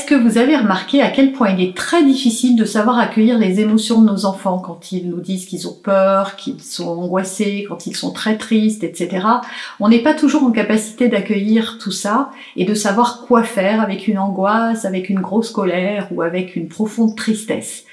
est-ce que vous avez remarqué à quel point il est très difficile de savoir accueillir les émotions de nos enfants quand ils nous disent qu'ils ont peur, qu'ils sont angoissés, quand ils sont très tristes, etc. On n'est pas toujours en capacité d'accueillir tout ça et de savoir quoi faire avec une angoisse, avec une grosse colère ou avec une profonde tristesse.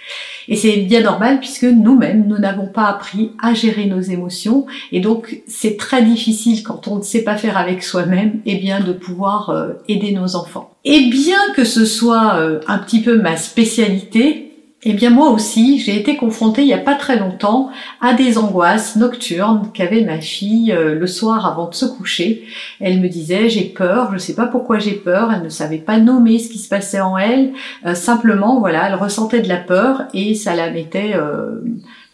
Et c'est bien normal puisque nous-mêmes, nous n'avons pas appris à gérer nos émotions. Et donc, c'est très difficile quand on ne sait pas faire avec soi-même, eh bien, de pouvoir euh, aider nos enfants. Et bien que ce soit euh, un petit peu ma spécialité, eh bien moi aussi, j'ai été confrontée il n'y a pas très longtemps à des angoisses nocturnes qu'avait ma fille euh, le soir avant de se coucher. Elle me disait j'ai peur, je ne sais pas pourquoi j'ai peur, elle ne savait pas nommer ce qui se passait en elle, euh, simplement voilà, elle ressentait de la peur et ça la mettait euh,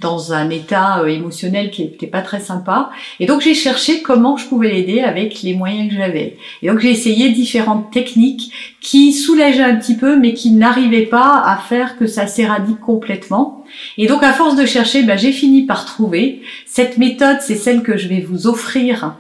dans un état euh, émotionnel qui n'était pas très sympa. Et donc j'ai cherché comment je pouvais l'aider avec les moyens que j'avais. Et donc j'ai essayé différentes techniques qui soulageaient un petit peu, mais qui n'arrivaient pas à faire que ça s'éradique complètement. Et donc à force de chercher, ben, j'ai fini par trouver. Cette méthode, c'est celle que je vais vous offrir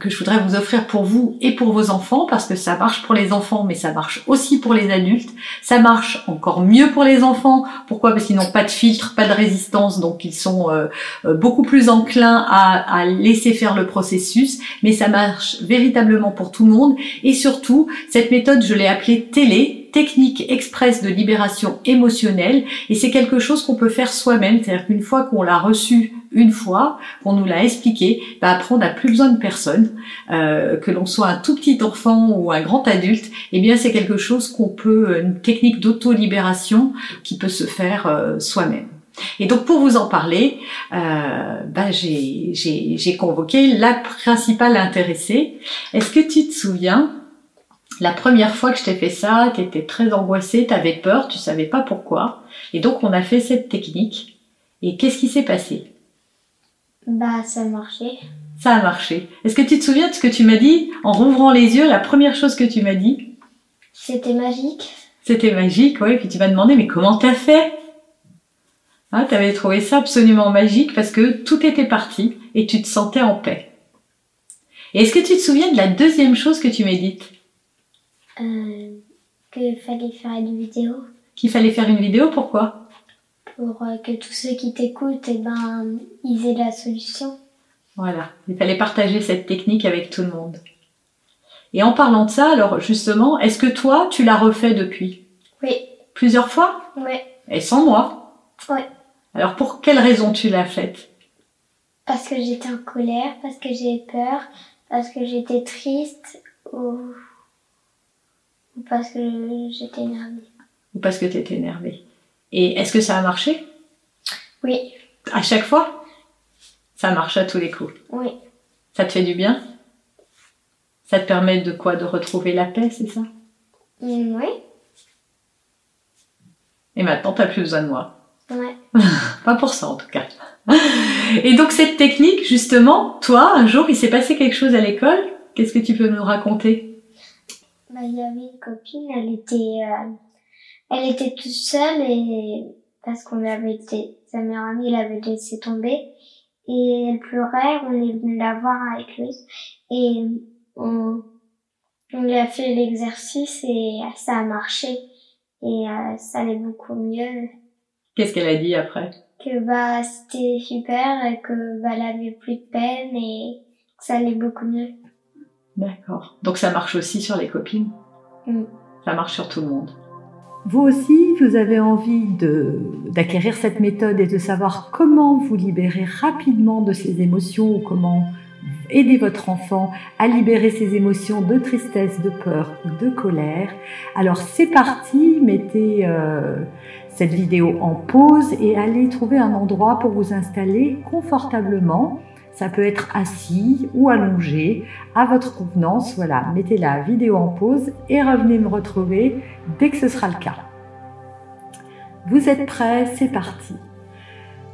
que je voudrais vous offrir pour vous et pour vos enfants parce que ça marche pour les enfants mais ça marche aussi pour les adultes. Ça marche encore mieux pour les enfants. Pourquoi? Parce qu'ils n'ont pas de filtre, pas de résistance, donc ils sont euh, euh, beaucoup plus enclins à, à laisser faire le processus. Mais ça marche véritablement pour tout le monde et surtout cette méthode je l'ai appelée télé technique express de libération émotionnelle et c'est quelque chose qu'on peut faire soi-même, c'est-à-dire qu'une fois qu'on l'a reçu une fois, qu'on nous l'a expliqué, bah après on n'a plus besoin de personne, euh, que l'on soit un tout petit enfant ou un grand adulte, eh bien c'est quelque chose qu'on peut, une technique d'auto-libération qui peut se faire euh, soi-même. Et donc pour vous en parler, euh, bah, j'ai convoqué la principale intéressée. Est-ce que tu te souviens la première fois que je t'ai fait ça, tu étais très angoissée, tu avais peur, tu savais pas pourquoi. Et donc on a fait cette technique. Et qu'est-ce qui s'est passé? Bah ça a marché. Ça a marché. Est-ce que tu te souviens de ce que tu m'as dit? En rouvrant les yeux La première chose que tu m'as dit? C'était magique. C'était magique, oui. Puis tu m'as demandé mais comment t'as fait? Hein, Tu avais trouvé ça absolument magique parce que tout était parti et tu te sentais en paix. Et est-ce que tu te souviens de la deuxième chose que tu m'as dite? Euh, qu'il fallait faire une vidéo. Qu'il fallait faire une vidéo, pourquoi? Pour euh, que tous ceux qui t'écoutent, eh ben, ils aient la solution. Voilà, il fallait partager cette technique avec tout le monde. Et en parlant de ça, alors justement, est-ce que toi, tu l'as refait depuis? Oui. Plusieurs fois? Oui. Et sans moi? Oui. Alors pour quelle raison tu l'as faite? Parce que j'étais en colère, parce que j'ai peur, parce que j'étais triste ou ou parce que j'étais énervée. Ou parce que tu étais énervée. Et est-ce que ça a marché? Oui. À chaque fois? Ça marche à tous les coups Oui. Ça te fait du bien? Ça te permet de quoi? De retrouver la paix, c'est ça? Mm, Oui. Et maintenant, t'as plus besoin de moi. Ouais. Pas pour ça, en tout cas. Et donc, cette technique, justement, toi, un jour, il s'est passé quelque chose à l'école? Qu'est-ce que tu peux nous raconter? Bah, il y avait une copine, elle était, euh, elle était toute seule et parce qu'on avait été, sa meilleure amie l'avait laissé tomber et elle pleurait, on est venu la voir avec lui et on, on lui a fait l'exercice et ça a marché et euh, ça allait beaucoup mieux. Qu'est-ce qu'elle a dit après? Que bah c'était super, et que bah elle avait plus de peine et que ça allait beaucoup mieux. D'accord. Donc ça marche aussi sur les copines? Mm. Ça marche sur tout le monde. Vous aussi, vous avez envie d'acquérir cette méthode et de savoir comment vous libérer rapidement de ces émotions ou comment aider votre enfant à libérer ses émotions de tristesse, de peur ou de colère. Alors c'est parti, mettez euh, cette vidéo en pause et allez trouver un endroit pour vous installer confortablement ça peut être assis ou allongé à votre convenance. Voilà, mettez la vidéo en pause et revenez me retrouver dès que ce sera le cas. Vous êtes prêts? C'est parti.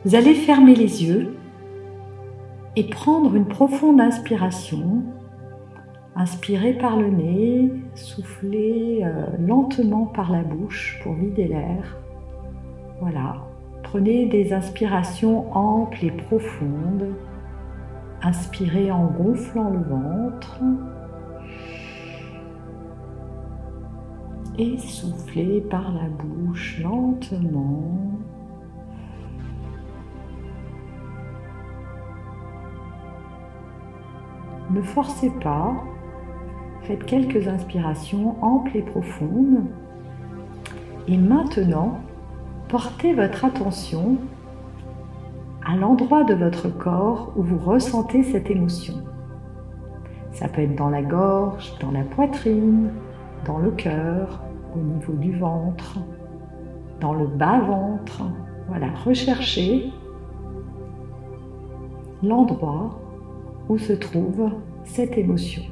Vous allez fermer les yeux et prendre une profonde inspiration. Inspirez par le nez, soufflez euh, lentement par la bouche pour vider l'air. Voilà. Prenez des inspirations amples et profondes. Inspirez en gonflant le ventre. Et soufflez par la bouche lentement. Ne forcez pas, faites quelques inspirations amples et profondes. Et maintenant, portez votre attention l'endroit de votre corps où vous ressentez cette émotion. Ça peut être dans la gorge, dans la poitrine, dans le cœur, au niveau du ventre, dans le bas-ventre. Voilà, recherchez l'endroit où se trouve cette émotion.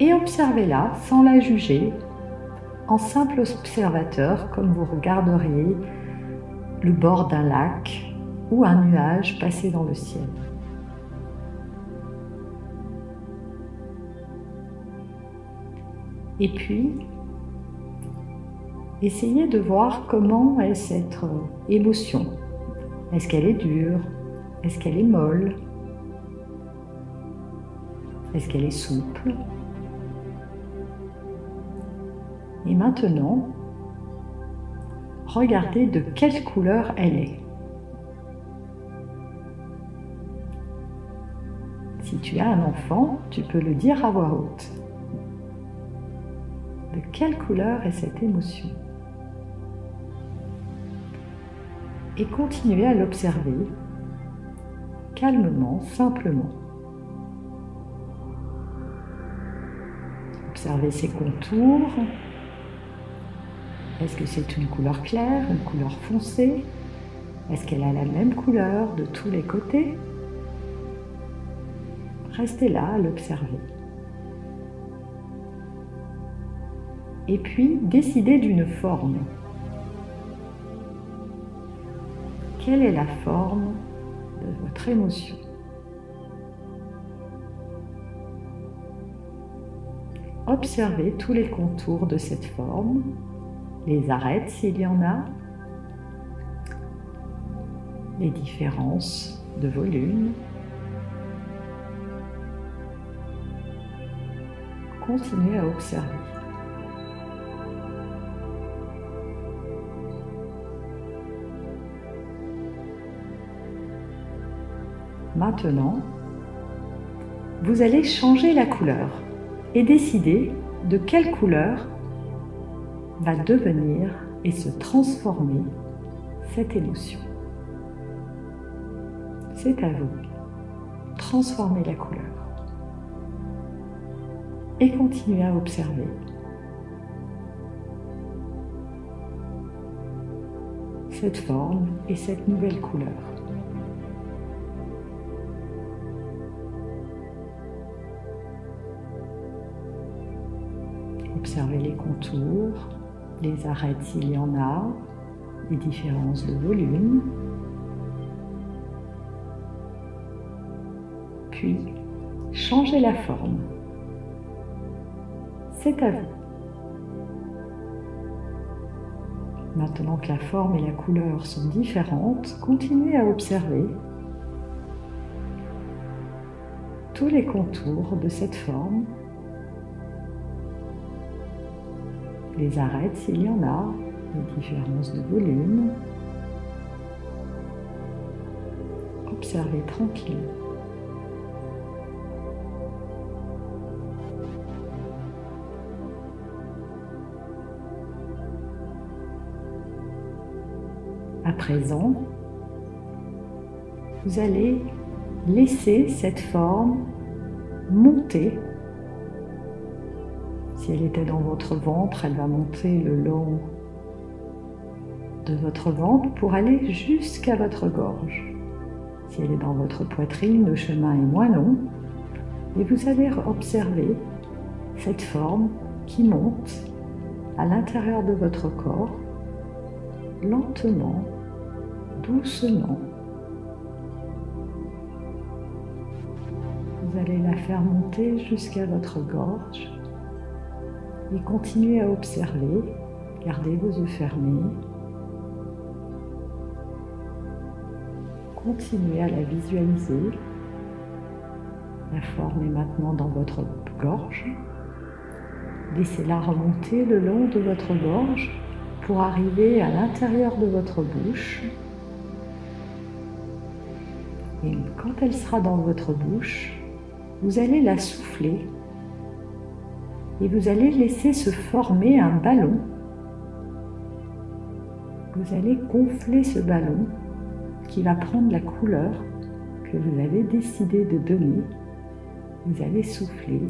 Et observez-la sans la juger, en simple observateur, comme vous regarderiez le bord d'un lac ou un nuage passer dans le ciel. Et puis, essayez de voir comment est cette émotion. Est-ce qu'elle est dure? Est-ce qu'elle est molle? Est-ce qu'elle est souple? Et maintenant, regardez de quelle couleur elle est. Si tu as un enfant, tu peux le dire à voix haute. De quelle couleur est cette émotion? Et continuez à l'observer calmement, simplement. Observez ses contours. Est-ce que c'est une couleur claire, une couleur foncée? Est-ce qu'elle a la même couleur de tous les côtés? Restez là à l'observer. Et puis, décidez d'une forme. Quelle est la forme de votre émotion? Observez tous les contours de cette forme, les arêtes s'il y en a, les différences de volume, continuez à observer. Maintenant, vous allez changer la couleur et décider de quelle couleur va devenir et se transformer cette émotion. C'est à vous. Transformez la couleur et continuez à observer. cette forme et cette nouvelle couleur. Observez les contours, les arêtes s'il y en a, les différences de volume. Puis, changez la forme c'est à vous. Maintenant que la forme et la couleur sont différentes, continuez à observer tous les contours de cette forme, les arêtes s'il y en a, les différences de volume. Observez tranquille. À présent, vous allez laisser cette forme monter. Si elle était dans votre ventre, elle va monter le long de votre ventre pour aller jusqu'à votre gorge. Si elle est dans votre poitrine, le chemin est moins long. Et vous allez observer cette forme qui monte à l'intérieur de votre corps, lentement, doucement. Vous allez la faire monter jusqu'à votre gorge et continuez à observer. Gardez vos yeux fermés. Continuez à la visualiser. La forme est maintenant dans votre gorge. Laissez-la remonter le long de votre gorge arriver à l'intérieur de votre bouche. Et quand elle sera dans votre bouche, vous allez la souffler et vous allez laisser se former un ballon. Vous allez gonfler ce ballon qui va prendre la couleur que vous avez décidé de donner. Vous allez souffler.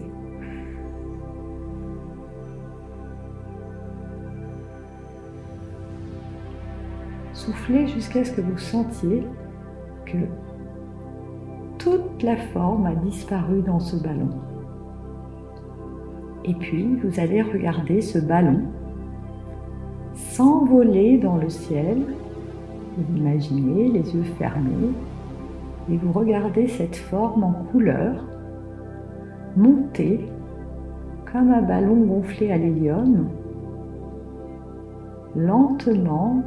Soufflez jusqu'à ce que vous sentiez que toute la forme a disparu dans ce ballon. Et puis, vous allez regarder ce ballon s'envoler dans le ciel. Vous imaginez les yeux fermés et vous regardez cette forme en couleur monter comme un ballon gonflé à l'hélium, lentement.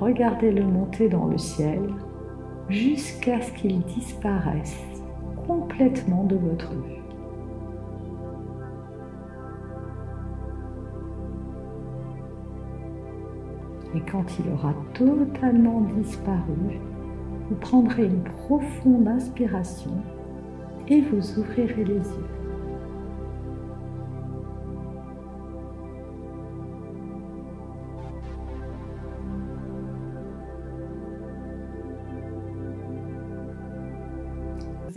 Regardez-le monter dans le ciel jusqu'à ce qu'il disparaisse complètement de votre vue. Et quand il aura totalement disparu, vous prendrez une profonde inspiration et vous ouvrirez les yeux.